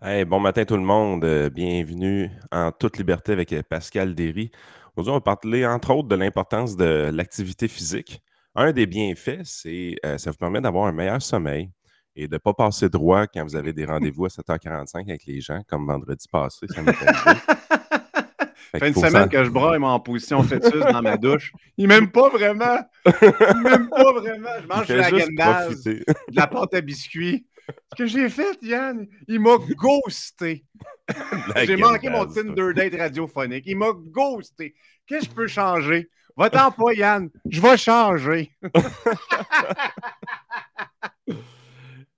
bon matin tout le monde. Euh, bienvenue en toute liberté avec euh, Pascal Derry. Aujourd'hui, on va parler entre autres de l'importance de l'activité physique. Un des bienfaits, c'est que euh, ça vous permet d'avoir un meilleur sommeil et de ne pas passer droit quand vous avez des rendez-vous à 7h45 avec les gens, comme vendredi passé. Ça fait une semaine que je braille en position fœtus dans ma douche. Il m'aime pas vraiment. Il m'aime pas vraiment. Je mange de la de la pâte à biscuits. Ce que j'ai fait, Yann, il m'a ghosté. j'ai manqué mon Tinder date radiophonique. Il m'a ghosté. Qu'est-ce que je peux changer? Va-t'en pas, Yann. Je vais changer.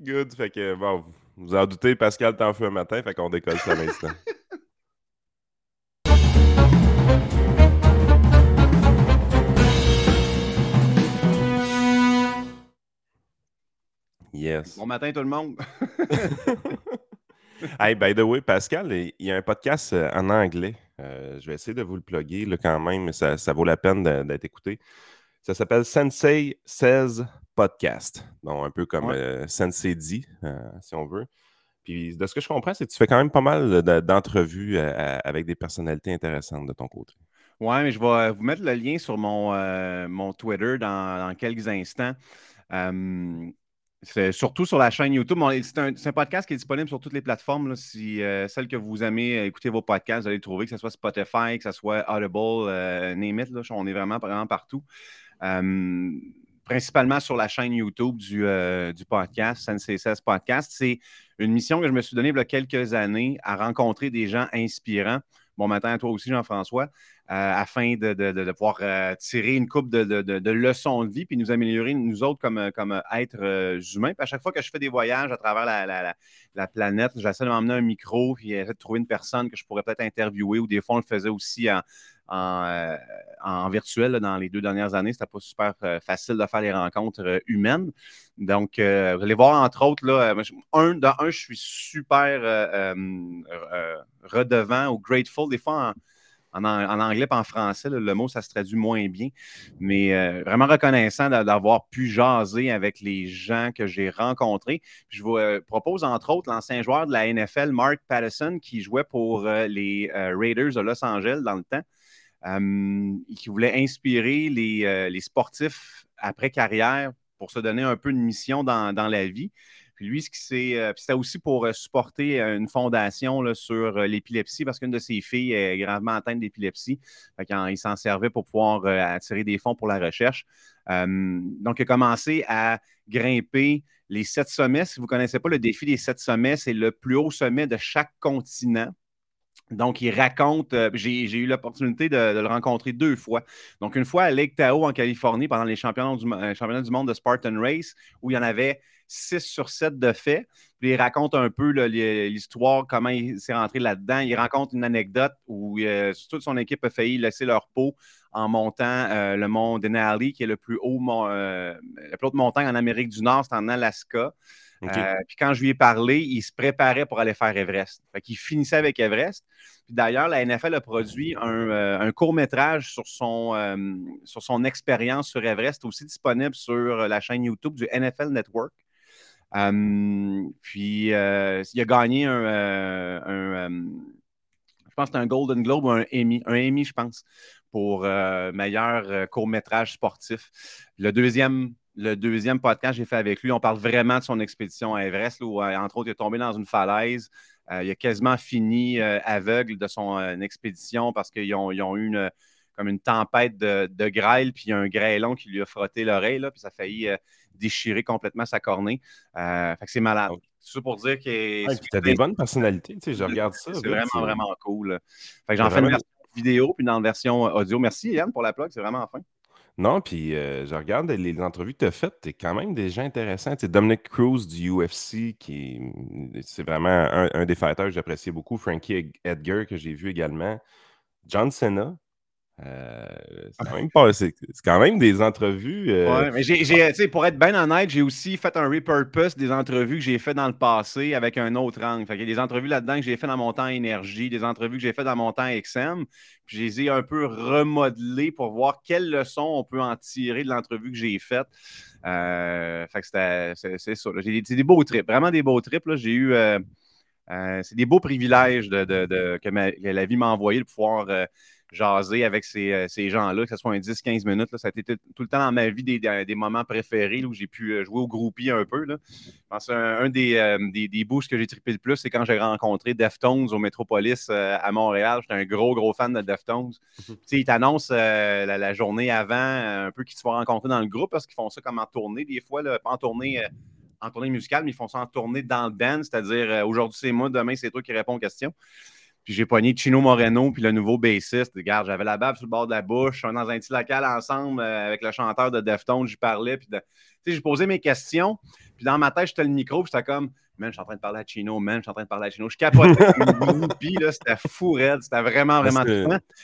Good. Fait que, bon, vous en doutez, Pascal t'en fait un matin, fait qu'on décolle ça à l'instant. Yes. Bon matin tout le monde. hey, by the way, Pascal, il y a un podcast euh, en anglais. Euh, je vais essayer de vous le plugger là, quand même, mais ça, vaut la peine d'être écouté. Ça s'appelle Sensei Says Podcast. Donc, un peu comme euh, Sensei dit, si on veut. Puis, de ce que je comprends, c'est que tu fais quand même pas mal d'entrevues avec des personnalités intéressantes de ton côté. Oui, mais je vais vous mettre le lien sur mon, mon Twitter dans, quelques instants. Surtout sur la chaîne YouTube. C'est un, podcast qui est disponible sur toutes les plateformes. si euh, celle que vous aimez écouter vos podcasts, vous allez trouver, que ce soit Spotify, que ce soit Audible, euh, name it, on est vraiment, vraiment partout. Euh, principalement sur la chaîne YouTube du, du podcast, SNC16 Podcast. C'est une mission que je me suis donnée il y a quelques années à rencontrer des gens inspirants. Bon matin à toi aussi, Jean-François. Euh, afin de, pouvoir euh, tirer une coupe de, leçons de vie puis nous améliorer, nous autres, comme, comme êtres euh, humains. À chaque fois que je fais des voyages à travers la, planète, j'essaie de m'emmener un micro puis de trouver une personne que je pourrais peut-être interviewer ou des fois, on le faisait aussi en, en, virtuel dans les deux dernières années. C'était pas super facile de faire les rencontres humaines. Donc, vous allez voir, entre autres, là, un, dans un, je suis super redevant ou grateful. Des fois, en, en, anglais et en français, le mot, ça se traduit moins bien. Mais euh, vraiment reconnaissant d'avoir pu jaser avec les gens que j'ai rencontrés. je vous euh, propose, entre autres, l'ancien joueur de la NFL, Mark Patterson, qui jouait pour euh, les Raiders de Los Angeles dans le temps. qui voulait inspirer les, sportifs après carrière pour se donner un peu une mission dans, dans la vie. Puis lui, ce qui euh, c'était aussi pour euh, supporter euh, une fondation sur l'épilepsie parce qu'une de ses filles est gravement atteinte d'épilepsie. Il s'en servait pour pouvoir attirer des fonds pour la recherche. donc, il a commencé à grimper les sept sommets. Si vous ne connaissez pas le défi des sept sommets, c'est le plus haut sommet de chaque continent. Donc, il raconte, j'ai, eu l'opportunité de, le rencontrer deux fois. Donc, une fois à Lake Tahoe en Californie pendant les championnats du, du monde de Spartan Race, où il y en avait 6 sur 7 de fait. Puis il raconte un peu l'histoire, comment il s'est rentré là-dedans. Il raconte une anecdote où euh, toute son équipe a failli laisser leur peau en montant euh, le mont Denali, qui est le plus haut, euh, la plus haute montagne en Amérique du Nord, c'est en Alaska. Puis quand je lui ai parlé, il se préparait pour aller faire Everest. Fait qu'il finissait avec Everest. Puis d'ailleurs, la NFL a produit un, court-métrage sur son, sur son expérience sur Everest, aussi disponible sur la chaîne YouTube du NFL Network puis, euh, il a gagné un, euh, je pense que un Golden Globe ou un Emmy, un Emmy, je pense, pour euh, meilleur court-métrage sportif. Le deuxième, le deuxième podcast que j'ai fait avec lui, on parle vraiment de son expédition à Everest, où, entre autres, il est tombé dans une falaise. il a quasiment fini aveugle de son expédition parce qu'ils ont, ont, eu une, comme une tempête de, de grêle, puis il y a un grêlon qui lui a frotté l'oreille, puis ça a failli déchirer complètement sa cornée. Euh, fait que c'est malade. C'est ça pour dire que. tu as des bonnes personnalités, tu sais, je regarde ça. C'est vraiment, vraiment cool. Fait que j'en fais une version vidéo puis dans la version audio. Merci Yann pour la plug, c'est vraiment fin. Non, puis euh, je regarde les entrevues que tu as faites, tu es quand même des gens intéressants. Tu Dominic Cruz du UFC, qui c'est vraiment un, des fighters que j'apprécie beaucoup. Frankie Edgar, que j'ai vu également. John Cena, euh, c'est quand, même des entrevues. Euh, mais j'ai, pour être bien honnête, j'ai aussi fait un repurpose des entrevues que j'ai fait dans le passé avec un autre angle. il y a des entrevues là-dedans que j'ai fait dans mon temps énergie, des entrevues que j'ai fait dans mon temps XM. Puis je les ai un peu remodelées pour voir quelles leçons on peut en tirer de l'entrevue que j'ai faite. Euh, c'est, ça. J'ai des, beaux trips, vraiment des beaux trips. J'ai eu c'est des beaux privilèges que, la vie m'a envoyé de pouvoir jaser avec ces, ces gens-là, que ce soit un 10-15 minutes. Là, ça a été tout le temps dans ma vie des, des moments préférés où j'ai pu jouer au groupie un peu. Là. Je pense un des, des, des boosts que j'ai trippé le plus, c'est quand j'ai rencontré Deftones au Metropolis à Montréal. J'étais un gros, gros fan de Deftones. Mhm. Ils t'annoncent la, la, journée avant un peu qui tu vas rencontrer dans le groupe parce qu'ils font ça comme en tournée des fois, là, pas en tournée en tournée musicale, mais ils font ça en tournée dans le band, c'est-à-dire euh, aujourd'hui c'est moi, demain c'est toi qui réponds aux questions. Puis j'ai pogné Chino Moreno, puis le nouveau bassiste. Regarde, j'avais la bave sur le bord de la bouche. On dans un petit local ensemble euh, avec le chanteur de Deftones. J'y parlais. Puis j'ai posé mes questions. Puis dans ma tête, j'étais le micro. Puis j'étais comme, man, je suis en train de parler à Chino. Man, je suis en train de parler à Chino. Je capotais. puis là, c'était fou raide. C'était vraiment, vraiment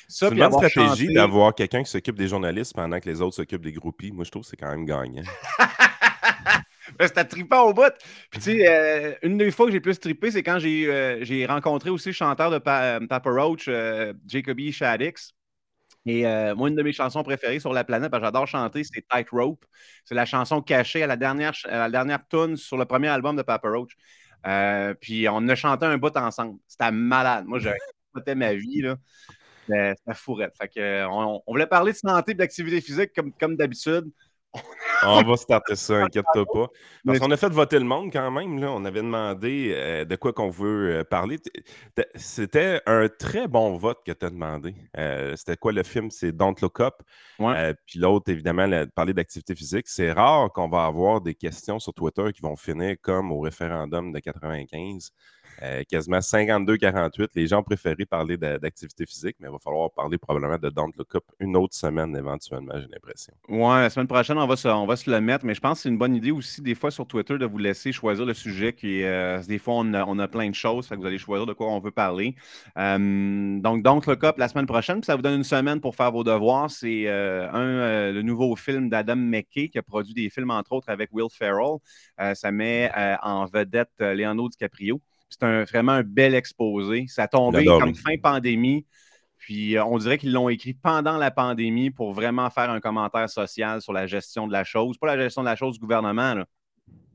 C'est une bonne stratégie d'avoir quelqu'un qui s'occupe des journalistes pendant que les autres s'occupent des groupies. Moi, je trouve que c'est quand même gagnant. C'était trippant au bout. Puis, tu sais, euh, une des fois que j'ai plus trippé, c'est quand j'ai euh, rencontré aussi le chanteur de euh, Papa Roach, Jacoby Shaddix. Et moi, une de mes chansons préférées sur la planète, j'adore chanter, c'est Tight Rope. C'est la chanson cachée à la dernière, à la dernière tune sur le premier album de Papa Roach. puis on a chanté un bout ensemble. C'était malade. Moi, j'ai ma vie. là. C'était fourrette. Fait que, on, voulait parler de santé et d'activité physique comme, comme d'habitude. On va starter ça, inquiète-toi pas. Parce qu'on a fait voter le monde quand même. Là. On avait demandé euh, de quoi qu'on veut euh, parler. C'était un très bon vote que tu as demandé. Euh, c'était quoi le film? C'est Don't Look Up. puis l'autre, évidemment, parler d'activité physique. C'est rare qu'on va avoir des questions sur Twitter qui vont finir comme au référendum de 95. Euh, quasiment 52-48. Les gens préféraient parler d'activité physique, mais il va falloir parler probablement de Don't Look Up une autre semaine éventuellement, j'ai l'impression. Ouais, la semaine prochaine, on va, se, on va se le mettre, mais je pense que c'est une bonne idée aussi, des fois, sur Twitter, de vous laisser choisir le sujet. Qui, euh, des fois, on a, plein de choses, fait vous allez choisir de quoi on veut parler. Euh, donc, Don't Look Up la semaine prochaine, puis ça vous donne une semaine pour faire vos devoirs. C'est un, le nouveau film d'Adam McKay qui a produit des films, entre autres, avec Will Ferrell. ça met en vedette Leonardo DiCaprio. C'est vraiment un bel exposé. Ça a tombé comme fin pandémie. Puis euh, on dirait qu'ils l'ont écrit pendant la pandémie pour vraiment faire un commentaire social sur la gestion de la chose. Pas la gestion de la chose du gouvernement,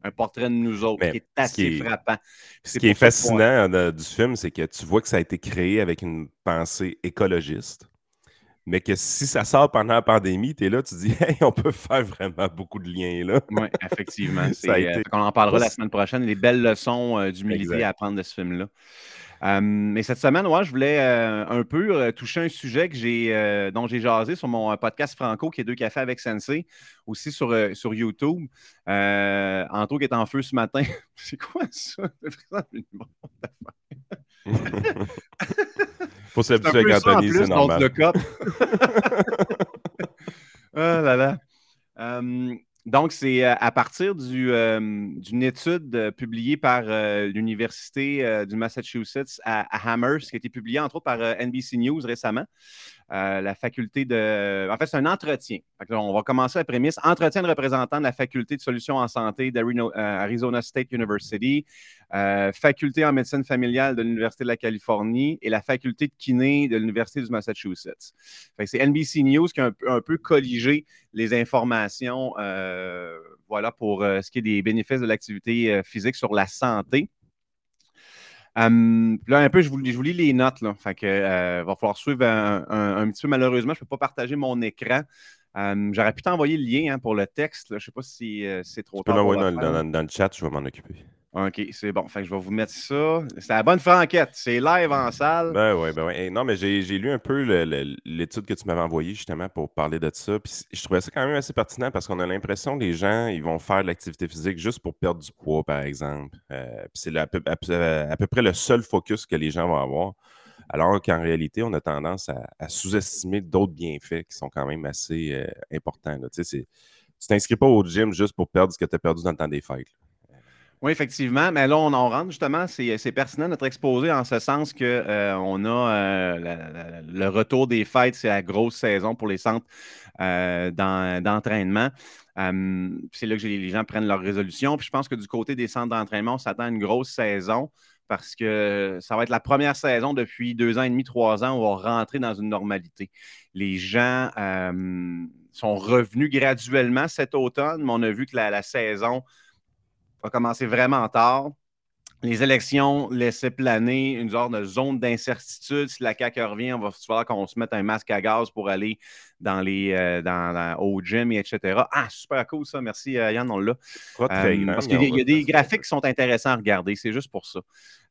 un portrait de nous autres qui est assez frappant. Ce qui est fascinant euh, du film, c'est que tu vois que ça a été créé avec une pensée écologiste mais que si ça sort pendant la pandémie, tu es là, tu dis, hey, on peut faire vraiment beaucoup de liens là. Oui, effectivement. Euh, on en parlera la semaine prochaine, les belles leçons euh, d'humilité à apprendre de ce film-là. Euh, mais cette semaine, moi, je voulais un peu toucher un sujet que j'ai, dont j'ai jasé sur mon podcast Franco, qui est Deux cafés avec Sensei, aussi sur, sur YouTube. Anto qui est en feu ce matin. C'est quoi ça? Faut s'habituer avec Anthony, c'est normal. Le cop. ah là là. Euh, donc, c'est euh, à partir euh, d'une étude publiée par l'Université du Massachusetts à, à, Amherst, qui a été publiée entre autres par NBC News récemment. Euh, la faculté de. En fait, c'est un entretien. on va commencer la prémisse. Entretien de représentants de la faculté de solutions en santé d'Arizona euh, State University, euh, faculté en médecine familiale de l'Université de la Californie et la faculté de kiné de l'Université du Massachusetts. c'est NBC News qui a un, peu colligé les informations voilà, pour ce qui est des bénéfices de l'activité physique sur la santé. Hum, là, un peu, je vous, lis les notes. Là. Fait que, euh, va falloir suivre un, petit peu. Malheureusement, je ne peux pas partager mon écran. Hum, j'aurais pu t'envoyer le lien hein, pour le texte. Je ne sais pas si euh, c'est trop tard. Tu peux l'envoyer dans, le chat, je vais m'en occuper. OK, c'est bon. Fait je vais vous mettre ça. C'est la bonne franquette. C'est live en salle. Ben oui, ben oui. non, mais j'ai lu un peu l'étude que tu m'avais envoyée justement pour parler de ça. Puis je trouvais ça quand même assez pertinent parce qu'on a l'impression que les gens, ils vont faire de l'activité physique juste pour perdre du poids, par exemple. Euh, puis c'est à peu, près le seul focus que les gens vont avoir. Alors qu'en réalité, on a tendance à, sous-estimer d'autres bienfaits qui sont quand même assez euh, importants. Tu sais, tu t'inscris pas au gym juste pour perdre ce que tu as perdu dans le temps des fêtes. Oui, effectivement. Mais là, on en rentre justement. C'est pertinent notre exposé en ce sens qu'on euh, on a euh, le retour des fêtes, c'est la grosse saison pour les centres euh, d'entraînement. c'est là que les gens prennent leurs résolutions. Puis je pense que du côté des centres d'entraînement, on s'attend à une grosse saison parce que ça va être la première saison depuis deux ans et demi, trois ans où on va rentrer dans une normalité. Les gens sont revenus graduellement cet automne, mais on a vu que la saison va commencer vraiment tard. les élections laissaient planer une sorte de zone d'incertitude. Si la CAQ revient, on va falloir qu'on se mette un masque à gaz pour aller dans les, euh, dans, au gym, etc. Ah, super cool ça. Merci euh, Yann, on l'a. Euh, parce qu'il y, a des graphiques qui sont intéressants à regarder. C'est juste pour ça.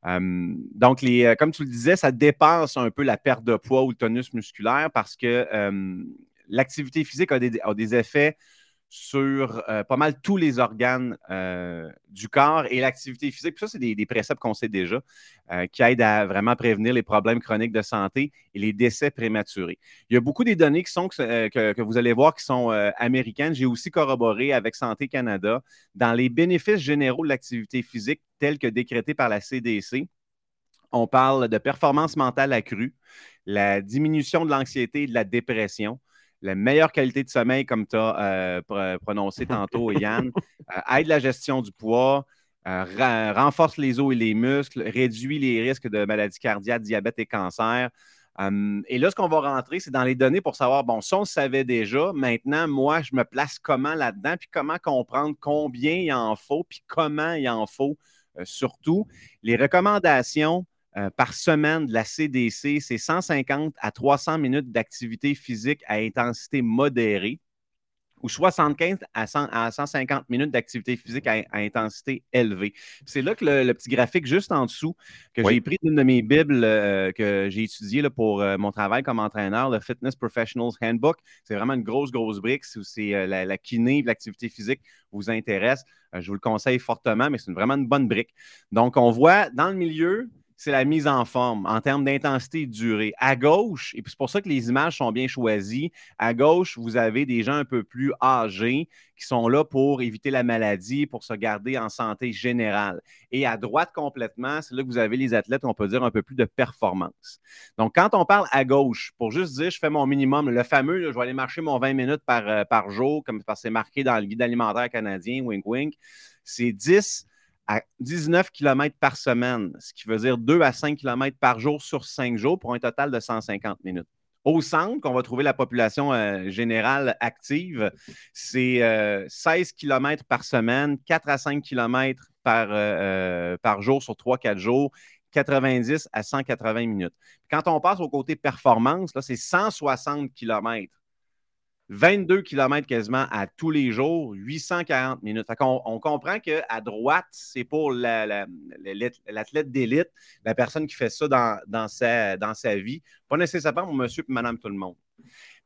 donc, les, comme tu le disais, ça dépasse un peu la perte de poids ou le tonus musculaire parce que l'activité physique a des effets sur euh, pas mal tous les organes euh, du corps et l'activité physique. Ça, c'est des, préceptes qu'on sait déjà euh, qui aident à vraiment prévenir les problèmes chroniques de santé et les décès prématurés. Il y a beaucoup des données qui sont, que, vous allez voir qui sont américaines. J'ai aussi corroboré avec Santé Canada dans les bénéfices généraux de l'activité physique tels que décrétés par la CDC. On parle de performance mentale accrue, la diminution de l'anxiété et de la dépression, la meilleure qualité de sommeil, comme tu as euh, prononcé tantôt, Yann, euh, aide la gestion du poids, euh, renforce les os et les muscles, réduit les risques de maladies cardiaques, diabète et cancer. Hum, et là, ce qu'on va rentrer, c'est dans les données pour savoir, bon, si on le savait déjà, maintenant, moi, je me place comment là-dedans, puis comment comprendre combien il en faut, puis comment il en faut surtout. Les recommandations euh, par semaine de la CDC, c'est 150 à 300 minutes d'activité physique à intensité modérée ou 75 à, 150 minutes d'activité physique à, intensité élevée. C'est là que le, petit graphique juste en dessous, que j'ai pris d'une de mes bibles euh, que j'ai étudié pour euh, mon travail comme entraîneur, le Fitness Professionals Handbook, c'est vraiment une grosse, grosse brique. Si c'est la, la, kiné, l'activité physique vous intéresse, je vous le conseille fortement, mais c'est vraiment une bonne brique. Donc, on voit dans le milieu, c'est la mise en forme en termes d'intensité et de durée. À gauche, et c'est pour ça que les images sont bien choisies, à gauche, vous avez des gens un peu plus âgés qui sont là pour éviter la maladie, pour se garder en santé générale. Et à droite complètement, c'est là que vous avez les athlètes, on peut dire, un peu plus de performance. Donc, quand on parle à gauche, pour juste dire, je fais mon minimum, le fameux, je vais aller marcher mon 20 minutes par, euh, par jour, comme c'est marqué dans le guide alimentaire canadien, wink wink, c'est 10 à 19 km par semaine, ce qui veut dire 2 à 5 km par jour sur 5 jours pour un total de 150 minutes. Au centre, qu'on va trouver la population euh, générale active, c'est 16 euh, km par semaine, 4 à 5 km par, euh, par jour sur 3-4 jours, 90 à 180 minutes. Quand on passe au côté performance, c'est 160 km 22 km quasiment à tous les jours, 840 minutes. on, comprend qu'à droite, c'est pour l'athlète d'élite, la personne qui fait ça dans, sa vie, pas nécessairement pour monsieur et madame tout le monde.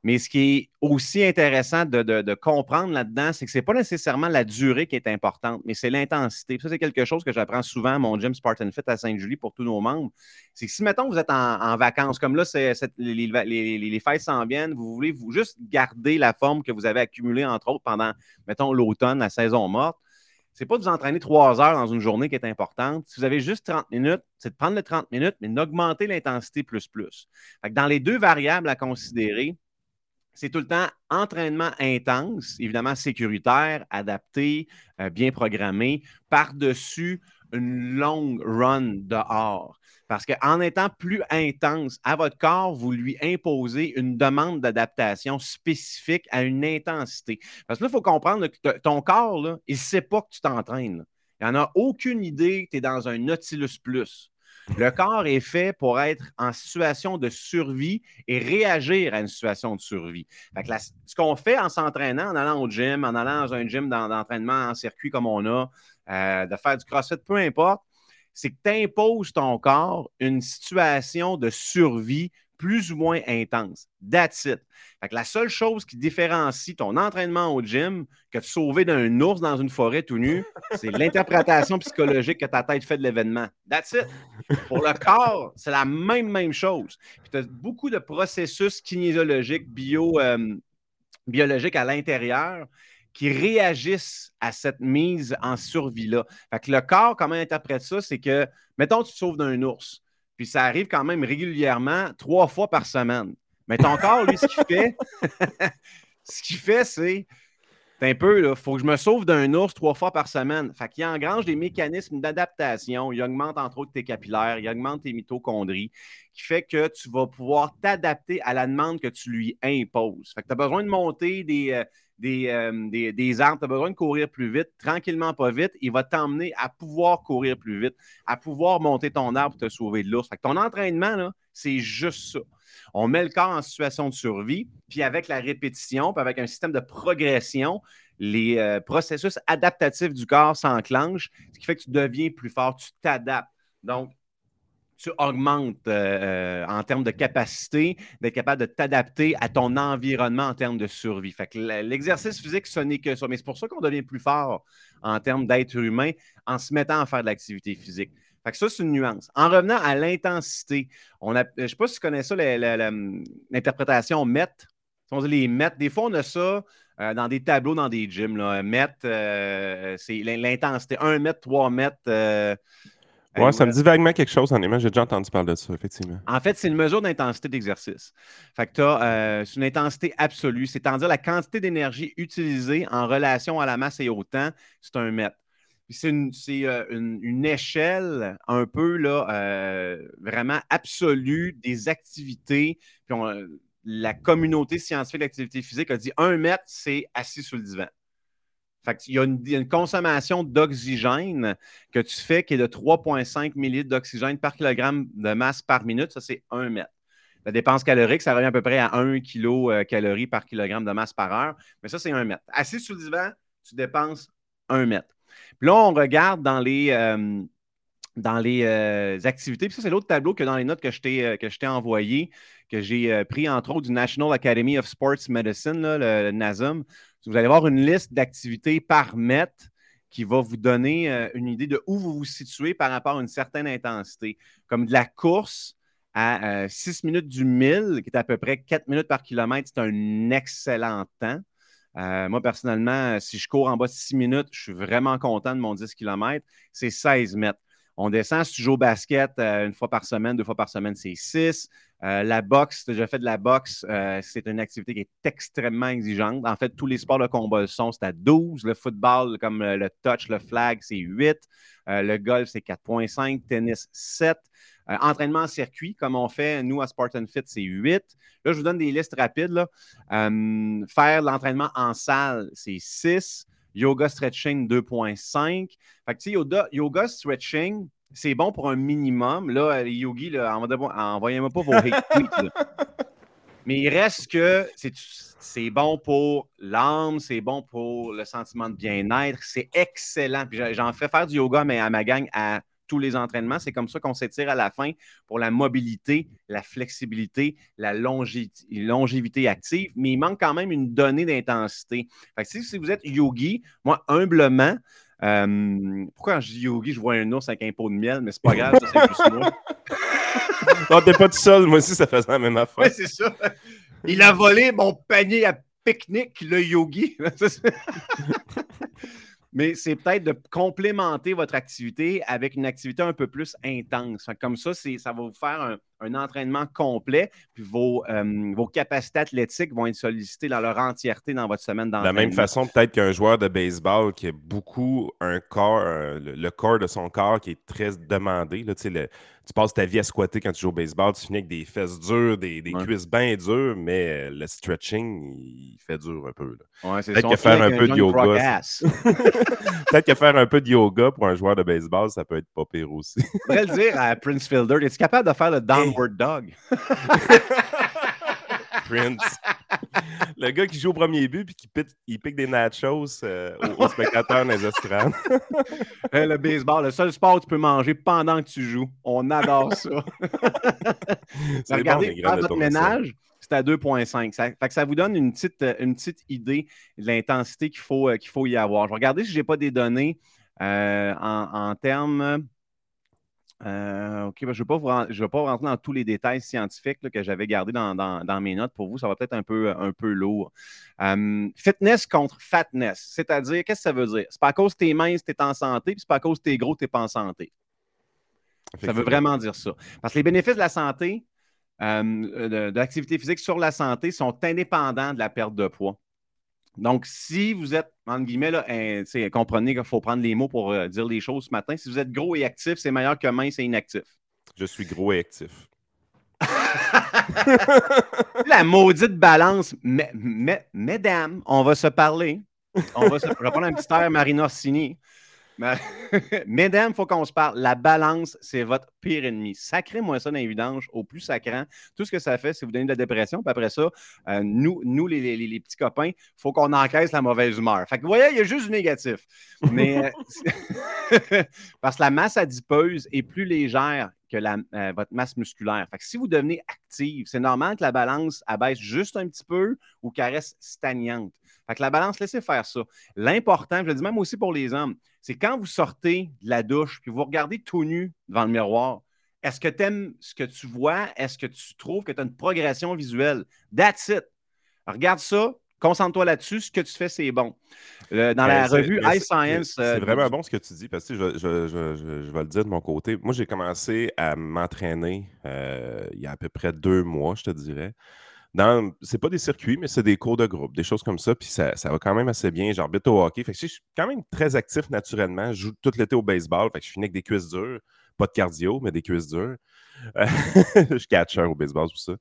Mais ce qui est aussi intéressant de, comprendre là-dedans, c'est que ce n'est pas nécessairement la durée qui est importante, mais c'est l'intensité. Ça, c'est quelque chose que j'apprends souvent à mon gym Spartan Fit à Sainte-Julie pour tous nos membres. C'est que si, mettons, vous êtes en, vacances, comme là, les, fêtes s'en viennent, vous voulez vous juste garder la forme que vous avez accumulée, entre autres, pendant, mettons, l'automne, la saison morte, c'est pas de vous entraîner trois heures dans une journée qui est importante. Si vous avez juste 30 minutes, c'est de prendre les 30 minutes, mais d'augmenter l'intensité plus plus. dans les deux variables à considérer, c'est tout le temps entraînement intense, évidemment sécuritaire, adapté, euh, bien programmé, par-dessus une longue run dehors. Parce qu'en étant plus intense à votre corps, vous lui imposez une demande d'adaptation spécifique à une intensité. Parce que là, il faut comprendre que ton corps, il ne sait pas que tu t'entraînes. Il n'en a aucune idée que tu es dans un Nautilus Plus. Le corps est fait pour être en situation de survie et réagir à une situation de survie. ce qu'on fait en s'entraînant, en allant au gym, en allant dans un gym d'entraînement en circuit comme on a, euh, de faire du crossfit, peu importe, c'est que tu imposes ton corps une situation de survie plus ou moins intense. That's it. la seule chose qui différencie ton entraînement au gym que de sauver d'un ours dans une forêt tout nu, c'est l'interprétation psychologique que ta tête fait de l'événement. That's it. Pour le corps, c'est la même, même chose. tu as beaucoup de processus kinésiologiques, bio, euh, biologiques à l'intérieur qui réagissent à cette mise en survie-là. Fait que le corps, comment il interprète ça? C'est que, mettons, tu te sauves d'un ours. Puis ça arrive quand même régulièrement, trois fois par semaine. Mais ton corps, lui, ce qu'il fait, ce qu'il fait, c'est un peu, il faut que je me sauve d'un ours trois fois par semaine. Fait qu'il engrange des mécanismes d'adaptation. Il augmente entre autres tes capillaires, il augmente tes mitochondries, qui fait que tu vas pouvoir t'adapter à la demande que tu lui imposes. Fait que tu as besoin de monter des, euh, des, des, des arbres, tu as besoin de courir plus vite, tranquillement, pas vite. Il va t'emmener à pouvoir courir plus vite, à pouvoir monter ton arbre pour te sauver de l'ours. ton entraînement, c'est juste ça. On met le corps en situation de survie, puis avec la répétition, puis avec un système de progression, les euh, processus adaptatifs du corps s'enclenchent, ce qui fait que tu deviens plus fort, tu t'adaptes. Donc, tu augmentes euh, euh, en termes de capacité d'être capable de t'adapter à ton environnement en termes de survie. Fait que l'exercice physique, ce n'est que ça. Mais c'est pour ça qu'on devient plus fort en termes d'être humain en se mettant à faire de l'activité physique. Fait que ça, c'est une nuance. En revenant à l'intensité, je ne sais pas si tu connais ça, l'interprétation MET. On dit les MET. Des fois, on a ça euh, dans des tableaux, dans des gyms. Euh, c'est l'intensité. 1 mètre, 3 mètres. Euh, oui, ça me dit vaguement quelque chose, honnêtement. J'ai déjà entendu parler de ça, effectivement. En fait, c'est une mesure d'intensité d'exercice. Fait que tu as c'est une intensité absolue, c'est-à-dire la quantité d'énergie utilisée en relation à la masse et au temps, c'est un mètre. C'est une, échelle un peu là, vraiment absolue des activités. Puis la communauté scientifique d'activité physique a dit un mètre, c'est assis sur le divan. Il, y a une, consommation d'oxygène que tu fais qui est de 3,5 millilitres d'oxygène par kilogramme de masse par minute. Ça, c'est un mètre. La dépense calorique, ça revient à peu près à 1 kcal par kilogramme de masse par heure. Mais ça, c'est un mètre. Assis sur le divan, tu dépenses un mètre. Puis là, on regarde dans les, euh, dans les euh, activités. Puis ça, c'est l'autre tableau que dans les notes que je t'ai, euh, que envoyé, que j'ai pris entre autres du National Academy of Sports Medicine, le, NASM. Vous allez voir une liste d'activités par mètre qui va vous donner une idée de où vous vous situez par rapport à une certaine intensité. Comme de la course à 6 minutes du 1000, qui est à peu près 4 minutes par kilomètre, c'est un excellent temps. Euh, moi, personnellement, si je cours en bas de 6 minutes, je suis vraiment content de mon 10 km. C'est 16 mètres. On descend, si tu joues au basket euh, une fois par semaine, deux fois par semaine, c'est 6. Euh, la boxe, déjà fait de la boxe, c'est une activité qui est extrêmement exigeante. En fait, tous les sports de combat le sont, c'est à 12. Le football, comme le touch, le flag, c'est 8. le golf, c'est 4,5. Tennis, 7. Euh, entraînement en circuit, comme on fait nous à Spartan Fit, c'est 8. Là, je vous donne des listes rapides. Euh, faire l'entraînement en salle, c'est 6. Yoga stretching, 2.5. Fait que, yoga, yoga stretching, c'est bon pour un minimum. Là, les yogis, envoyez-moi pas vos hate Mais il reste que c'est bon pour l'âme, c'est bon pour le sentiment de bien-être, c'est excellent. j'en fais faire du yoga mais à ma gang à tous les entraînements. C'est comme ça qu'on s'étire à la fin pour la mobilité, la flexibilité, la longévité active, mais il manque quand même une donnée d'intensité. Si, si vous êtes yogi, moi, humblement, euh, pourquoi quand je dis yogi, je vois un ours avec un pot de miel, mais c'est pas grave, ça c'est plus moi. non, t'es pas tout seul, moi aussi ça faisait la même affaire. Oui, c'est ça. Il a volé mon panier à pique-nique, le yogi mais c'est peut-être de complémenter votre activité avec une activité un peu plus intense. Comme ça, ça va vous faire un, un entraînement complet, puis vos, euh, vos capacités athlétiques vont être sollicitées dans leur entièreté dans votre semaine d'entraînement. De la même façon, peut-être qu'un joueur de baseball qui a beaucoup un corps, le, corps de son corps qui est très demandé. Là, le, tu passes ta vie à squatter quand tu joues au baseball, tu finis avec des fesses dures, des, des cuisses bien dures, mais le stretching, il fait dur un peu. peut-être que faire un peu de yoga. peut-être que faire un peu de yoga pour un joueur de baseball, ça peut être pas pire aussi. Je pourrais le dire à Prince Fielder, es-tu capable de faire le down Downward Dog. Prince. Le gars qui joue au premier but puis qui il pique des nachos euh, aux, spectateurs dans les estrades. le baseball, le seul sport que tu peux manger pendant que tu joues. On adore ça. Regardez, bon, votre ménage, c'est à 2,5. Ça, ça vous donne une petite, une petite idée de l'intensité qu'il faut, euh, qu'il faut y avoir. Je vais regarder si je n'ai pas des données euh, en, en termes euh, OK, ben, je ne vais, pas rentrer dans tous les détails scientifiques que j'avais gardés dans, mes notes pour vous. Ça va peut-être un peu, un peu lourd. fitness contre fatness. C'est-à-dire, qu'est-ce que ça veut dire? C'est pas à cause que tu es mince, tu es en santé, puis c'est pas à cause que tu es gros, tu n'es pas en santé. Ça veut vraiment dire ça. Parce que les bénéfices de la santé, de l'activité physique sur la santé sont indépendants de la perte de poids. Donc, si vous êtes, entre guillemets, là, comprenez qu'il faut prendre les mots pour euh, dire les choses ce matin. Si vous êtes gros et actif, c'est meilleur que mince et inactif. Je suis gros et actif. la maudite balance. mesdames, on va se parler. On va se... Je vais prendre un petit air Marina Orsini. Mesdames, il faut qu'on se parle. La balance, c'est votre pire ennemi. Sacrez-moi ça dans au plus sacrant. Tout ce que ça fait, c'est vous donner de la dépression. Puis après ça, euh, nous, nous les, petits copains, faut qu'on encaisse la mauvaise humeur. Fait vous voyez, il y a juste du négatif. Mais euh, parce que la masse adipeuse est plus légère que la, euh, votre masse musculaire. Fait si vous devenez active, c'est normal que la balance abaisse juste un petit peu ou qu'elle reste stagnante. La balance, laissez faire ça. L'important, je le dis même aussi pour les hommes, c'est quand vous sortez de la douche puis vous regardez tout nu devant le miroir, est-ce que tu aimes ce que tu vois? Est-ce que tu trouves que tu as une progression visuelle? That's it. Regarde ça, concentre-toi là-dessus. Ce que tu fais, c'est bon. dans la revue iScience. C'est euh, vraiment bon ce que tu dis parce que je, je, vais le dire de mon côté. Moi, j'ai commencé à m'entraîner euh, il y a à peu près deux mois, je te dirais dans. C'est pas des circuits, mais c'est des cours de groupe, des choses comme ça. Puis ça, va quand même assez bien. J'arbitre au hockey. Fait que je suis quand même très actif naturellement. Je joue tout l'été au baseball. Fait que je finis avec des cuisses dures. Pas de cardio, mais des cuisses dures. je suis catcher au baseball, tout ça.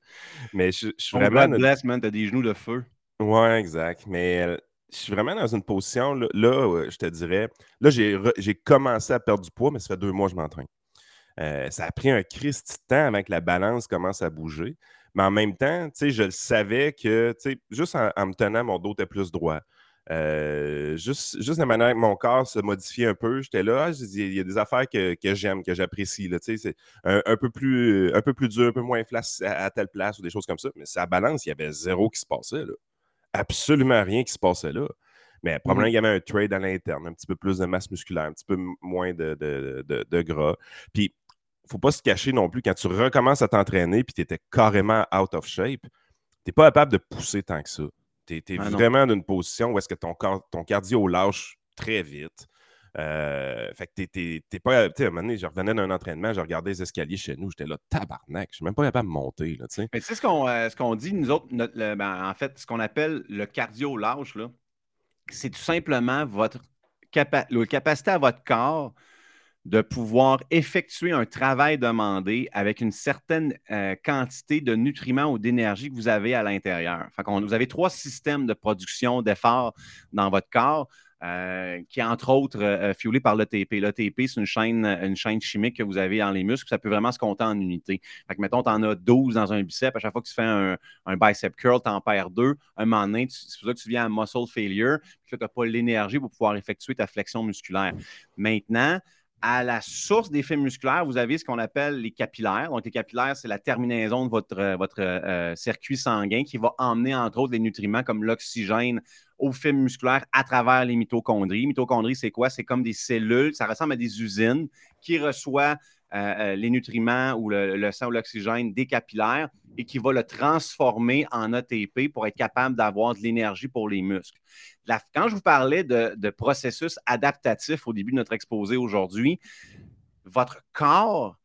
Mais je, suis vraiment. Bless, man, t'as des genoux de feu. Ouais, exact. Mais euh, je suis vraiment dans une position, là, je te dirais, là, j'ai commencé à perdre du poids, mais ça fait deux mois que je m'entraîne. Euh, ça a pris un Christ temps avant que la balance commence à bouger. Mais en même temps, je le savais que, juste en, me tenant, mon dos était plus droit. Euh, juste, juste la manière que mon corps se modifiait un peu, j'étais là, ah, il y a des affaires que, j'aime, que j'apprécie. C'est un, un, peu plus, un peu plus dur, un peu moins flasque à, telle place ou des choses comme ça. Mais sa balance, il y avait zéro qui se passait. Là. Absolument rien qui se passait là. Mais probablement, mmh. il y avait un trade à l'interne, un petit peu plus de masse musculaire, un petit peu moins de, de, de gras. Puis faut pas se cacher non plus. Quand tu recommences à t'entraîner puis tu étais carrément out of shape, tu n'es pas capable de pousser tant que ça. Tu es, ah vraiment dans une position où est-ce que ton, ton cardio lâche très vite. Euh, fait que t'es pas. Tu sais, à un moment donné, je revenais d'un entraînement, je regardais les escaliers chez nous, j'étais là, tabarnak, je suis même pas capable de monter. Là, Mais tu sais, ce qu'on euh, dit, nous autres, ben, en fait, ce qu'on appelle le cardio lâche, c'est tout simplement votre capacité à votre corps de pouvoir effectuer un travail demandé avec une certaine euh, quantité de nutriments ou d'énergie que vous avez à l'intérieur. vous avez trois systèmes de production d'efforts dans votre corps. Euh, qui est entre autres euh, fuelé par l'ETP. L'ETP, c'est une chaîne, une chaîne chimique que vous avez dans les muscles, ça peut vraiment se compter en unités. Fait mettons, tu en as 12 dans un bicep, à chaque fois que tu fais un, bicep curl, tu en perds deux. Un moment donné, c'est pour ça que tu viens à muscle failure, puis que tu n'as pas l'énergie pour pouvoir effectuer ta flexion musculaire. Maintenant, à la source des fibres musculaires, vous avez ce qu'on appelle les capillaires. Donc, les capillaires, c'est la terminaison de votre, euh, votre euh, circuit sanguin qui va emmener, entre autres, des nutriments comme l'oxygène aux fibres musculaires à travers les mitochondries. Mitochondries, c'est quoi? C'est comme des cellules, ça ressemble à des usines qui reçoivent euh, les nutriments ou le, sang ou l'oxygène des capillaires et qui va le transformer en ATP pour être capable d'avoir de l'énergie pour les muscles. Quand je vous parlais de, processus adaptatif au début de notre exposé aujourd'hui, votre corps,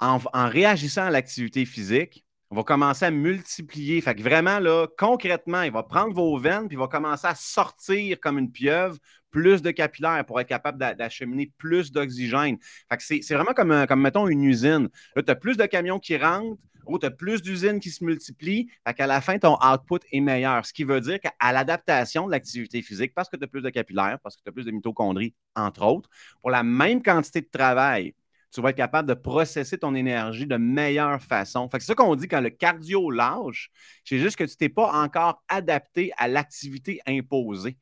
en, réagissant à l'activité physique, va commencer à multiplier. Fait que vraiment, concrètement, il va prendre vos veines puis il va commencer à sortir comme une pieuvre plus de capillaires pour être capable d'acheminer plus d'oxygène. Fait que c'est vraiment comme, comme, mettons, une usine. Là, tu as plus de camions qui rentrent, tu as plus d'usines qui se multiplient, fait qu'à la fin, ton output est meilleur. Ce qui veut dire qu'à l'adaptation de l'activité physique, parce que tu as plus de capillaires, parce que tu as plus de mitochondries, entre autres, pour la même quantité de travail, tu vas être capable de processer ton énergie de meilleure façon. c'est ça qu'on dit quand le cardio lâche, c'est juste que tu t'es pas encore adapté à l'activité imposée.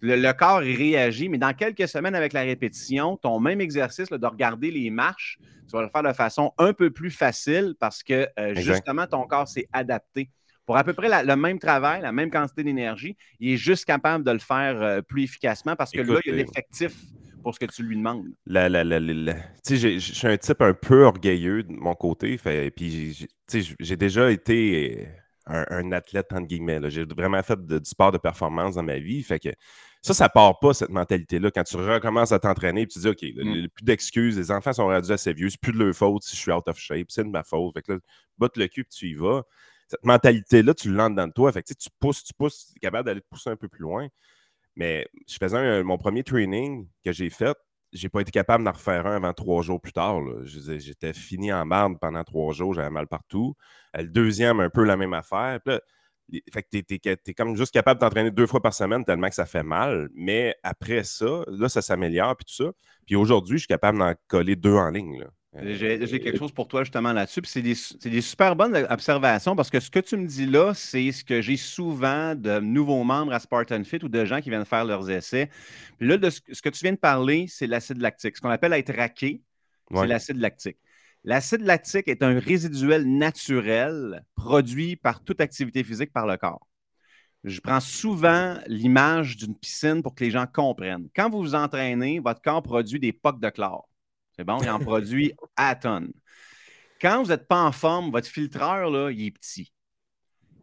Le, corps réagit, mais dans quelques semaines avec la répétition, ton même exercice de regarder les marches, tu vas le faire de façon un peu plus facile parce que euh, justement, ton corps s'est adapté. Pour à peu près le même travail, la même quantité d'énergie, il est juste capable de le faire euh, plus efficacement parce que là, il y a euh, l'effectif pour ce que tu lui demandes. je suis un type un peu orgueilleux de mon côté. Fait, puis j'ai déjà été un, athlète, entre guillemets. J'ai vraiment fait du sport de performance dans ma vie. Fait que ça, ça part pas, cette mentalité-là. Quand tu recommences à t'entraîner et tu dis, OK, mmh. plus d'excuses, les enfants sont rendus assez vieux, c'est plus de leur faute si je suis out of shape, c'est de ma faute. Fait que là, botte le cul et tu y vas. Cette mentalité-là, tu l'entres dans toi. Fait que tu pousses, tu pousses, tu es capable d'aller te pousser un peu plus loin. Mais je faisais mon premier training que j'ai fait, j'ai pas été capable d'en refaire un avant trois jours plus tard. J'étais fini en marde pendant trois jours, j'avais mal partout. Euh, le deuxième, un peu la même affaire. Là, fait que tu es, comme juste capable d'entraîner deux fois par semaine tellement que ça fait mal. Mais après ça, là, ça s'améliore, puis tout ça. Puis aujourd'hui, je suis capable d'en coller deux en ligne. Euh, j'ai quelque chose pour toi justement là-dessus. c'est des, super bonnes observations parce que ce que tu me dis là, c'est ce que j'ai souvent de nouveaux membres à Spartan Fit ou de gens qui viennent faire leurs essais. Puis là, de ce, que tu viens de parler, c'est l'acide lactique. Ce qu'on appelle être raqué, c'est l'acide lactique. L'acide lactique est un résiduel naturel produit par toute activité physique par le corps. Je prends souvent l'image d'une piscine pour que les gens comprennent. Quand vous vous entraînez, votre corps produit des pocs de chlore. C'est bon, il en produit à tonnes. Quand vous n'êtes pas en forme, votre filtreur, là, il est petit.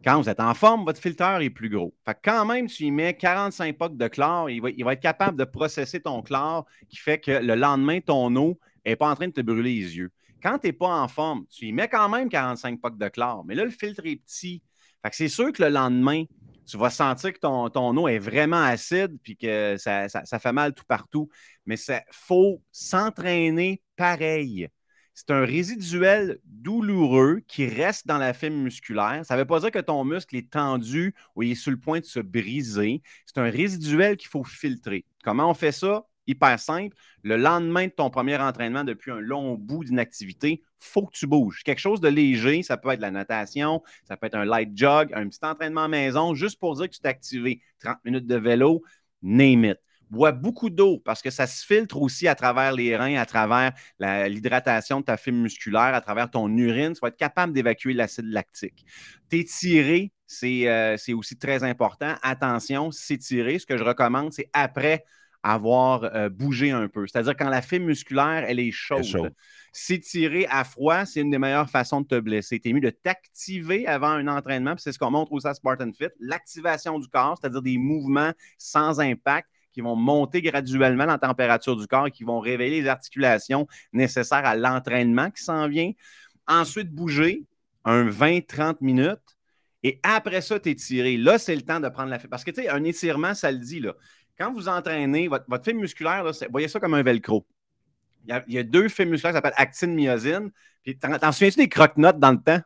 Quand vous êtes en forme, votre filtreur est plus gros. Fait quand même, tu y mets 45 pocs de chlore, il va, être capable de processer ton chlore qui fait que le lendemain, ton eau n'est pas en train de te brûler les yeux. Quand tu n'es pas en forme, tu y mets quand même 45 pocs de chlore, mais là, le filtre est petit. Fait que c'est sûr que le lendemain, tu vas sentir que ton, ton eau est vraiment acide puis que ça, fait mal tout partout. Mais il faut s'entraîner pareil. C'est un résiduel douloureux qui reste dans la fibre musculaire. Ça ne veut pas dire que ton muscle est tendu ou il est sur le point de se briser. C'est un résiduel qu'il faut filtrer. Comment on fait ça? Hyper simple. Le lendemain de ton premier entraînement, depuis un long bout d'une activité, faut que tu bouges. Quelque chose de léger, ça peut être la natation, ça peut être un light jog, un petit entraînement à maison, juste pour dire que tu t'es activé. 30 minutes de vélo, name it. Bois beaucoup d'eau parce que ça se filtre aussi à travers les reins, à travers l'hydratation de ta fibre musculaire, à travers ton urine. Tu vas être capable d'évacuer l'acide lactique. T'étirer, c'est euh, aussi très important. Attention, s'étirer, ce que je recommande, c'est après avoir euh, bougé un peu. C'est-à-dire quand la fibre musculaire, elle est chaude. S'étirer à froid, c'est une des meilleures façons de te blesser. Tu es mieux de t'activer avant un entraînement, c'est ce qu'on montre aussi à Spartan Fit, l'activation du corps, c'est-à-dire des mouvements sans impact qui vont monter graduellement la température du corps et qui vont révéler les articulations nécessaires à l'entraînement qui s'en vient. Ensuite, bouger un 20-30 minutes. Et après ça, t'étirer. Là, c'est le temps de prendre la fibre. Parce que, tu sais, un étirement, ça le dit, là quand vous entraînez, votre, votre fibre musculaire, voyez ça comme un velcro. Il y a, deux fibres musculaires qui s'appellent actine, myosine. Puis t'en souviens-tu des croque-notes dans le temps?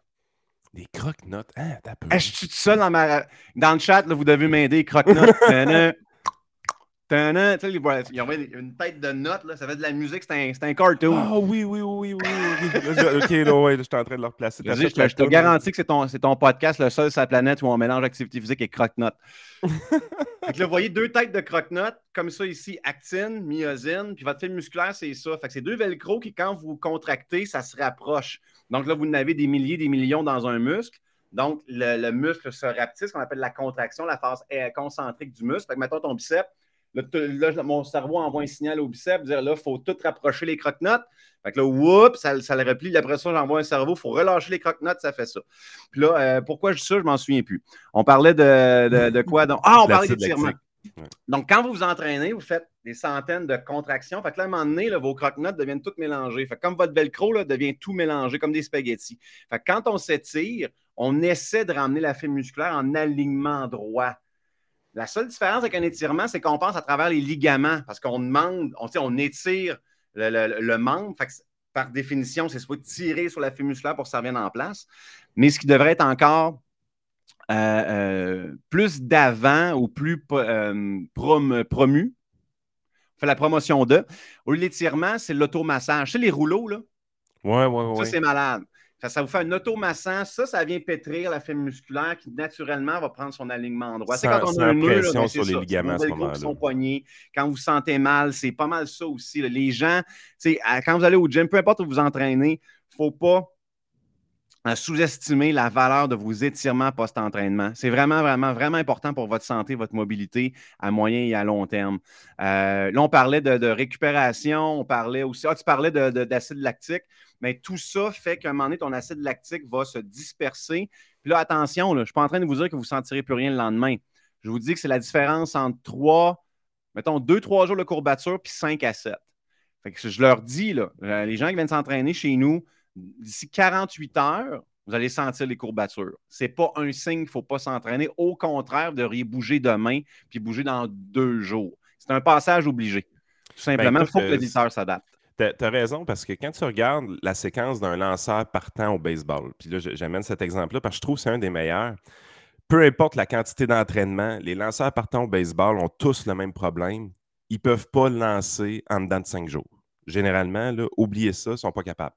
Des croque-notes? Hein, je suis tout seul dans, ma, dans le chat, là, vous devez m'aider, croque-notes. Ils ont une tête de note, là, ça fait de la musique, c'est un, un, cartoon. Ah oui, oui, oui, oui, oui. ok, là, ouais, je suis en train de le replacer. Je, je, te, garantis que c'est ton, ton, podcast, le seul sur la planète où on mélange activité physique et croque-notes. fait là, vous voyez deux têtes de croque-notes, comme ça ici, actine, myosine, puis votre fibre musculaire, c'est ça. Fait que c'est deux velcro qui, quand vous contractez, ça se rapproche. Donc là, vous en avez des milliers, des millions dans un muscle. Donc, le, muscle se rapetisse, ce qu'on appelle la contraction, la phase concentrique du muscle. Fait que, mettons ton biceps, Là, mon cerveau envoie un signal au biceps, dire là, il faut tout rapprocher les croque-notes. Fait que là, whoop, ça, ça, le replie. Après ça, j'envoie un cerveau, il faut relâcher les croque-notes, ça fait ça. Puis là, euh, pourquoi je dis ça, je m'en souviens plus. On parlait de, quoi? Donc, ah, on parlait d'étirement. Donc, quand vous vous entraînez, vous faites des centaines de contractions. Fait que là, à un moment donné, vos croque-notes deviennent toutes mélangées. Fait comme votre velcro là, devient tout mélangé, comme des spaghettis. Fait que quand on s'étire, on essaie de ramener la fibre musculaire en alignement droit. La seule différence avec un étirement, c'est qu'on passe à travers les ligaments parce qu'on demande, on, on étire le, membre. par définition, c'est soit tirer sur la fibre musculaire pour que ça revienne en place. Mais ce qui devrait être encore euh, euh, plus d'avant ou plus euh, promu, fait la promotion de. Au lieu de l'étirement, c'est l'automassage. Tu sais, les rouleaux, là? Ouais, ouais, ouais. Ça, c'est malade. Ça, vous fait un automassant. Ça, ça vient pétrir la fibre musculaire qui, naturellement, va prendre son alignement endroit. C'est quand on a un nœud, là, sur les ligaments ce moment sont poignés. Quand vous sentez mal, c'est pas mal ça aussi. Les gens, quand vous allez au gym, peu importe où vous entraînez, il ne faut pas sous-estimer la valeur de vos étirements post-entraînement. C'est vraiment, vraiment, vraiment important pour votre santé, votre mobilité à moyen et à long terme. Euh, là, on parlait de, récupération, on parlait aussi, ah, tu parlais d'acide lactique. Mais tout ça fait qu'à un moment donné, ton acide lactique va se disperser. Puis là, attention, je ne suis pas en train de vous dire que vous ne sentirez plus rien le lendemain. Je vous dis que c'est la différence entre trois, mettons, deux, trois jours de courbature, puis cinq à sept. Fait que je leur dis, là, euh, les gens qui viennent s'entraîner chez nous, d'ici 48 heures, vous allez sentir les courbatures. Ce n'est pas un signe qu'il ne faut pas s'entraîner. Au contraire, vous devriez bouger demain puis bouger dans deux jours. C'est un passage obligé. Tout simplement, il faut que l'éditeur s'adapte. Tu as raison, parce que quand tu regardes la séquence d'un lanceur partant au baseball, puis là, j'amène cet exemple-là parce que je trouve que c'est un des meilleurs. Peu importe la quantité d'entraînement, les lanceurs partant au baseball ont tous le même problème. Ils ne peuvent pas lancer en dedans de cinq jours. Généralement, là, oubliez ça, ils ne sont pas capables.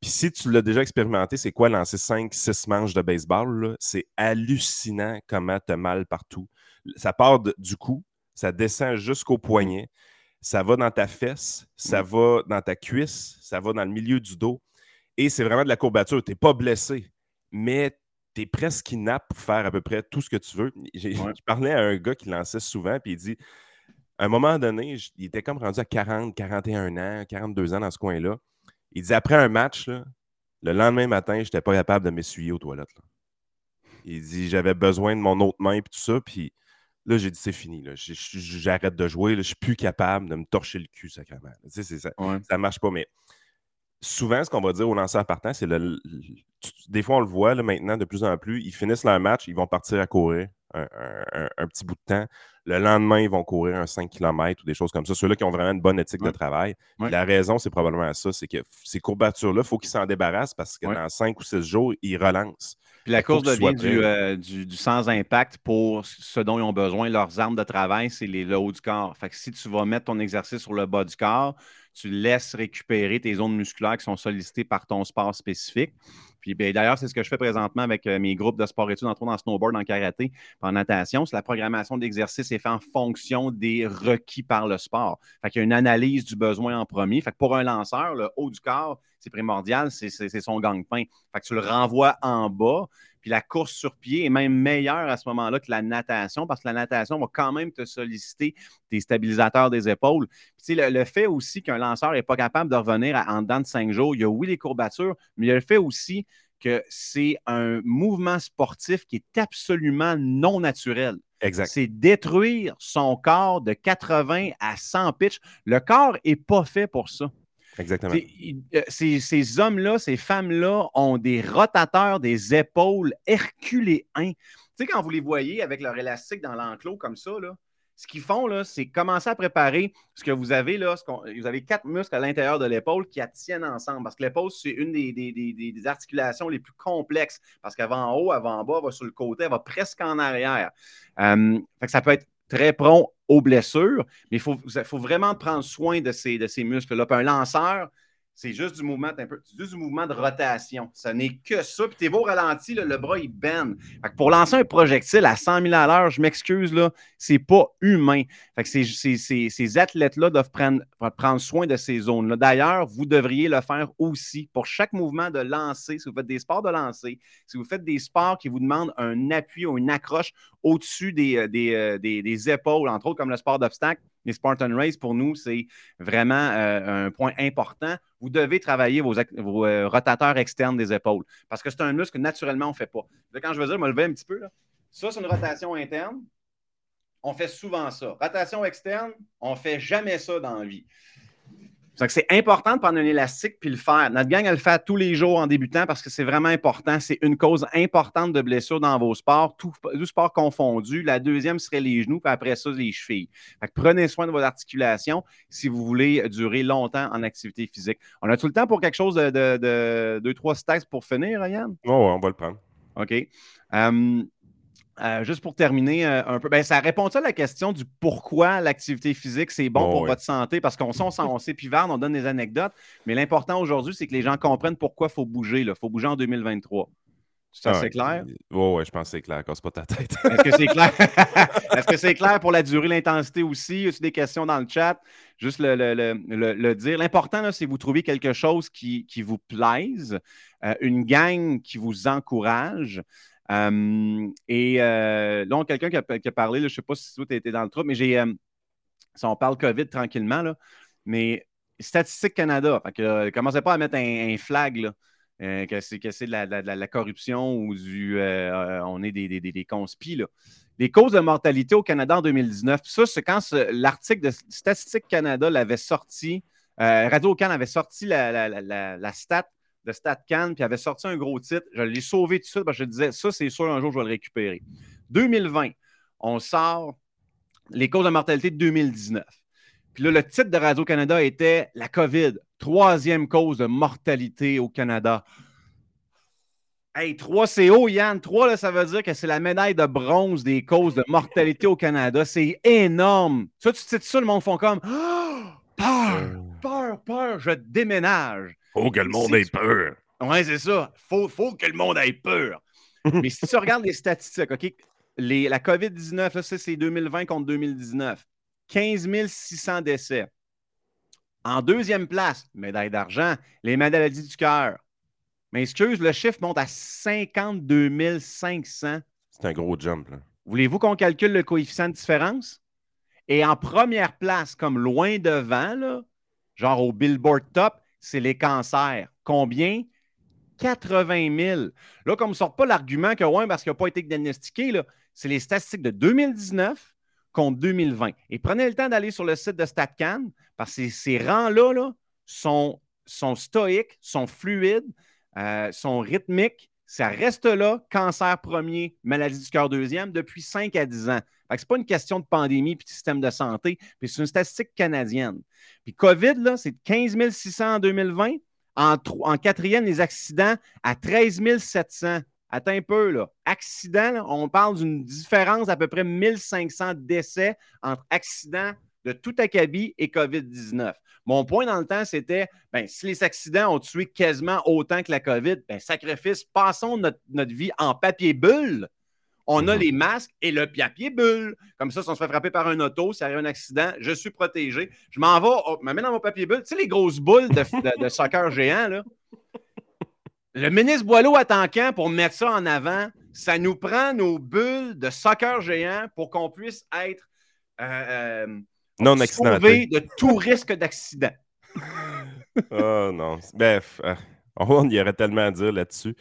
Puis si tu l'as déjà expérimenté, c'est quoi lancer 5, 6 manches de baseball? C'est hallucinant comment tu as mal partout. Ça part du cou, ça descend jusqu'au poignet, ça va dans ta fesse, ça mm. va dans ta cuisse, ça va dans le milieu du dos. Et c'est vraiment de la courbature. Tu n'es pas blessé, mais tu es presque inapte pour faire à peu près tout ce que tu veux. Je parlais à un gars qui lançait souvent, puis il dit à un moment donné, il était comme rendu à 40, 41 ans, 42 ans dans ce coin-là. Il dit après un match, le lendemain matin, je n'étais pas capable de m'essuyer aux toilettes. Il dit j'avais besoin de mon autre main et tout ça. Puis là, j'ai dit c'est fini. J'arrête de jouer. Je ne suis plus capable de me torcher le cul, sacrément. ça ne marche pas. Mais souvent, ce qu'on va dire aux lanceurs partants, c'est le, Des fois, on le voit maintenant de plus en plus. Ils finissent leur match, ils vont partir à courir un petit bout de temps. Le lendemain, ils vont courir un 5 km ou des choses comme ça. Ceux-là qui ont vraiment une bonne éthique de travail. La raison, c'est probablement ça. C'est que ces courbatures-là, il faut qu'ils s'en débarrassent parce que dans 5 ou 6 jours, ils relancent. Puis la course devient euh, du, du, sans impact pour ce dont ils ont besoin. Leurs armes de travail, c'est les, le haut du corps. Fait que si tu vas mettre ton exercice sur le bas du corps, tu laisses récupérer tes zones musculaires qui sont sollicitées par ton sport spécifique. Ben, d'ailleurs, c'est ce que je fais présentement avec euh, mes groupes de sport études, entre autres en snowboard, en karaté, en natation. La programmation d'exercice est faite en fonction des requis par le sport. Fait qu'il y a une analyse du besoin en premier. Fait pour un lanceur, le haut du corps, c'est primordial, c'est son gang-pain. Fait que tu le renvoies en bas, puis la course sur pied est même meilleure à ce moment-là que la natation, parce que la natation va quand même te solliciter tes stabilisateurs des épaules. Puis, le, le, fait aussi qu'un lanceur n'est pas capable de revenir en dedans de cinq jours, il y a oui les courbatures, mais il y a le fait aussi que c'est un mouvement sportif qui est absolument non naturel. Exact. C'est détruire son corps de 80 à 100 pitch. Le corps n'est pas fait pour ça. Exactement. Euh, ces, hommes-là, ces femmes-là ont des rotateurs des épaules herculéens. Tu sais, quand vous les voyez avec leur élastique dans l'enclos comme ça, là, ce qu'ils font, là, c'est commencer à préparer ce que vous avez là. vous avez quatre muscles à l'intérieur de l'épaule qui tiennent ensemble. Parce que l'épaule, c'est une des, articulations les plus complexes. Parce va en haut, elle va en bas, elle va sur le côté, elle va presque en arrière. Euh, ça peut être très prompt aux blessures, mais il faut, vraiment prendre soin de ces, de ces muscles-là. un lanceur, c'est juste du mouvement un peu, juste du mouvement de rotation. Ce n'est que ça. Puis t'es beau ralenti, le bras, il bend. pour lancer un projectile à 100 000 à l'heure, je m'excuse, là, c'est pas humain. Fait que ces, athlètes-là doivent prendre, prendre soin de ces zones-là. D'ailleurs, vous devriez le faire aussi. Pour chaque mouvement de lancer, si vous faites des sports de lancer, si vous faites des sports qui vous demandent un appui ou une accroche au-dessus des, euh, euh, des, des épaules, entre autres comme le sport d'obstacle, les Spartan Race, pour nous, c'est vraiment euh, un point important. Vous devez travailler vos, euh, rotateurs externes des épaules parce que c'est un muscle que naturellement, on ne fait pas. quand je veux dire, je me lever un petit peu, là. ça, c'est une rotation interne. On fait souvent ça. Rotation externe, on ne fait jamais ça dans la vie. C'est important de prendre un élastique puis le faire. Notre gang, elle le fait tous les jours en débutant parce que c'est vraiment important. C'est une cause importante de blessures dans vos sports, tout, sport confondu. La deuxième serait les genoux, puis après ça, les chevilles. prenez soin de vos articulations si vous voulez durer longtemps en activité physique. On a tout le temps pour quelque chose de, deux, trois stats pour finir, Ryan? Oui, on va le prendre. OK. Hum, euh, juste pour terminer euh, un peu, ben, ça répond à la question du pourquoi l'activité physique, c'est bon pour votre santé? Parce qu'on sait, on, on pivarde, on donne des anecdotes, mais l'important aujourd'hui, c'est que les gens comprennent pourquoi il faut bouger. Il faut bouger en 2023. C'est assez clair? Oui, ouais, je pense que c'est clair. Casse pas ta tête. Est-ce que c'est clair? Est-ce que c'est clair pour la durée, l'intensité aussi? Y a des questions dans le chat? Juste le, dire. L'important, c'est que vous trouviez quelque chose qui, vous plaise, euh, une gang qui vous encourage. Euh, et euh, là, quelqu'un qui, a, parlé, je ne sais pas si tu as été dans le trou, mais j'ai. Euh, si on parle COVID tranquillement, là, mais Statistique Canada, fait commencez pas à mettre un, flag là, que c'est de la, corruption ou du on est des, des, des, Les causes de mortalité au Canada en 2019, ça, c'est quand l'article de Statistique Canada l'avait sorti, Radio-Can avait sorti la, la, stat de StatCan, puis avait sorti un gros titre. Je l'ai sauvé tout de suite parce que je disais, ça, c'est sûr, un jour, je vais le récupérer. 2020, on sort les causes de mortalité de 2019. Puis là, le titre de Radio-Canada était La COVID, troisième cause de mortalité au Canada. Hey, 3 CO, Yann. 3, là, ça veut dire que c'est la médaille de bronze des causes de mortalité au Canada. C'est énorme. Ça, tu sais ça, le monde font comme oh, peur, euh. peur, peur, je déménage. Faut que le monde ait peur. Oui, c'est ça. Faut, faut que le monde ait peur. Mais si tu regardes les statistiques, OK, la COVID-19, c'est 2020 contre 2019. 15 600 décès. En deuxième place, médaille d'argent, les maladies du cœur. Mais excuse, le chiffre monte à 52 500. C'est un gros jump. Voulez-vous qu'on calcule le coefficient de différence? Et en première place, comme loin devant, genre au Billboard Top, c'est les cancers. Combien? 80 000. Là, comme ne sort pas l'argument que, ouais, parce qu'il n'a pas été diagnostiqué, c'est les statistiques de 2019 contre 2020. Et prenez le temps d'aller sur le site de StatCan, parce que ces rangs-là sont, sont stoïques, sont fluides, euh, sont rythmiques. Ça reste là, cancer premier, maladie du cœur deuxième, depuis 5 à 10 ans. Ce n'est pas une question de pandémie puis de système de santé, puis c'est une statistique canadienne. Puis COVID, là, c'est 15 600 en 2020. En, quatrième, les accidents à 13 700. Attends un peu, là. Accident, on parle d'une différence d'à peu près 1500 décès entre accidents de tout acabit et COVID-19. Mon point dans le temps, c'était ben, si les accidents ont tué quasiment autant que la COVID, ben, sacrifice, passons notre, vie en papier bulle. On a mhm. les masques et le papier bulle. Comme ça, si on se fait frapper par un auto, s'il arrive un accident, je suis protégé. Je m'en vais, oh, je m'amène dans mon papier bulle. Tu sais, les grosses boules de, de soccer géant, là? Le ministre Boileau attend quand pour mettre ça en avant? Ça nous prend nos bulles de soccer géant pour qu'on puisse être euh, euh non sauvé de tout risque d'accident. oh non. Bref, euh, on y aurait tellement à dire là-dessus.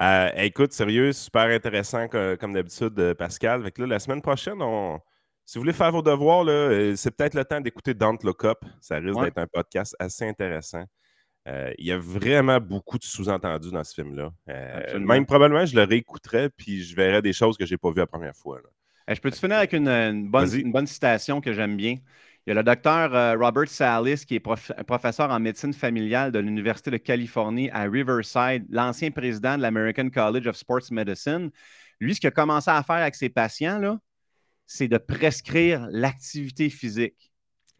Euh, écoute, sérieux, super intéressant comme, d'habitude, Pascal. Avec là, la semaine prochaine, si vous voulez faire vos devoirs, c'est peut-être le temps d'écouter Don't Look Up. Ça risque d'être un podcast assez intéressant. Euh, il y a vraiment beaucoup de sous-entendus dans ce film-là. Euh, même probablement, je le réécouterais puis je verrais des choses que je n'ai pas vues la première fois. Je peux te finir avec une, bonne, citation que j'aime bien? Il y a le docteur euh, Robert Salis, qui est professeur en médecine familiale de l'Université de Californie à Riverside, l'ancien président de l'American College of Sports Medicine. Lui, ce qu'il a commencé à faire avec ses patients, c'est de prescrire l'activité physique.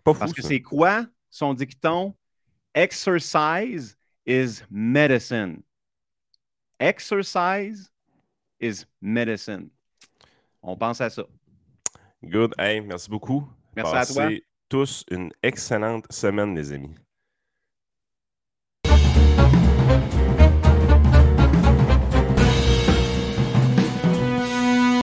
Parce que c'est quoi? Son dicton? Exercise is medicine. Exercise is medicine. On pense à ça. Good. Hey, merci beaucoup. Merci à toi. tous une excellente semaine, les amis.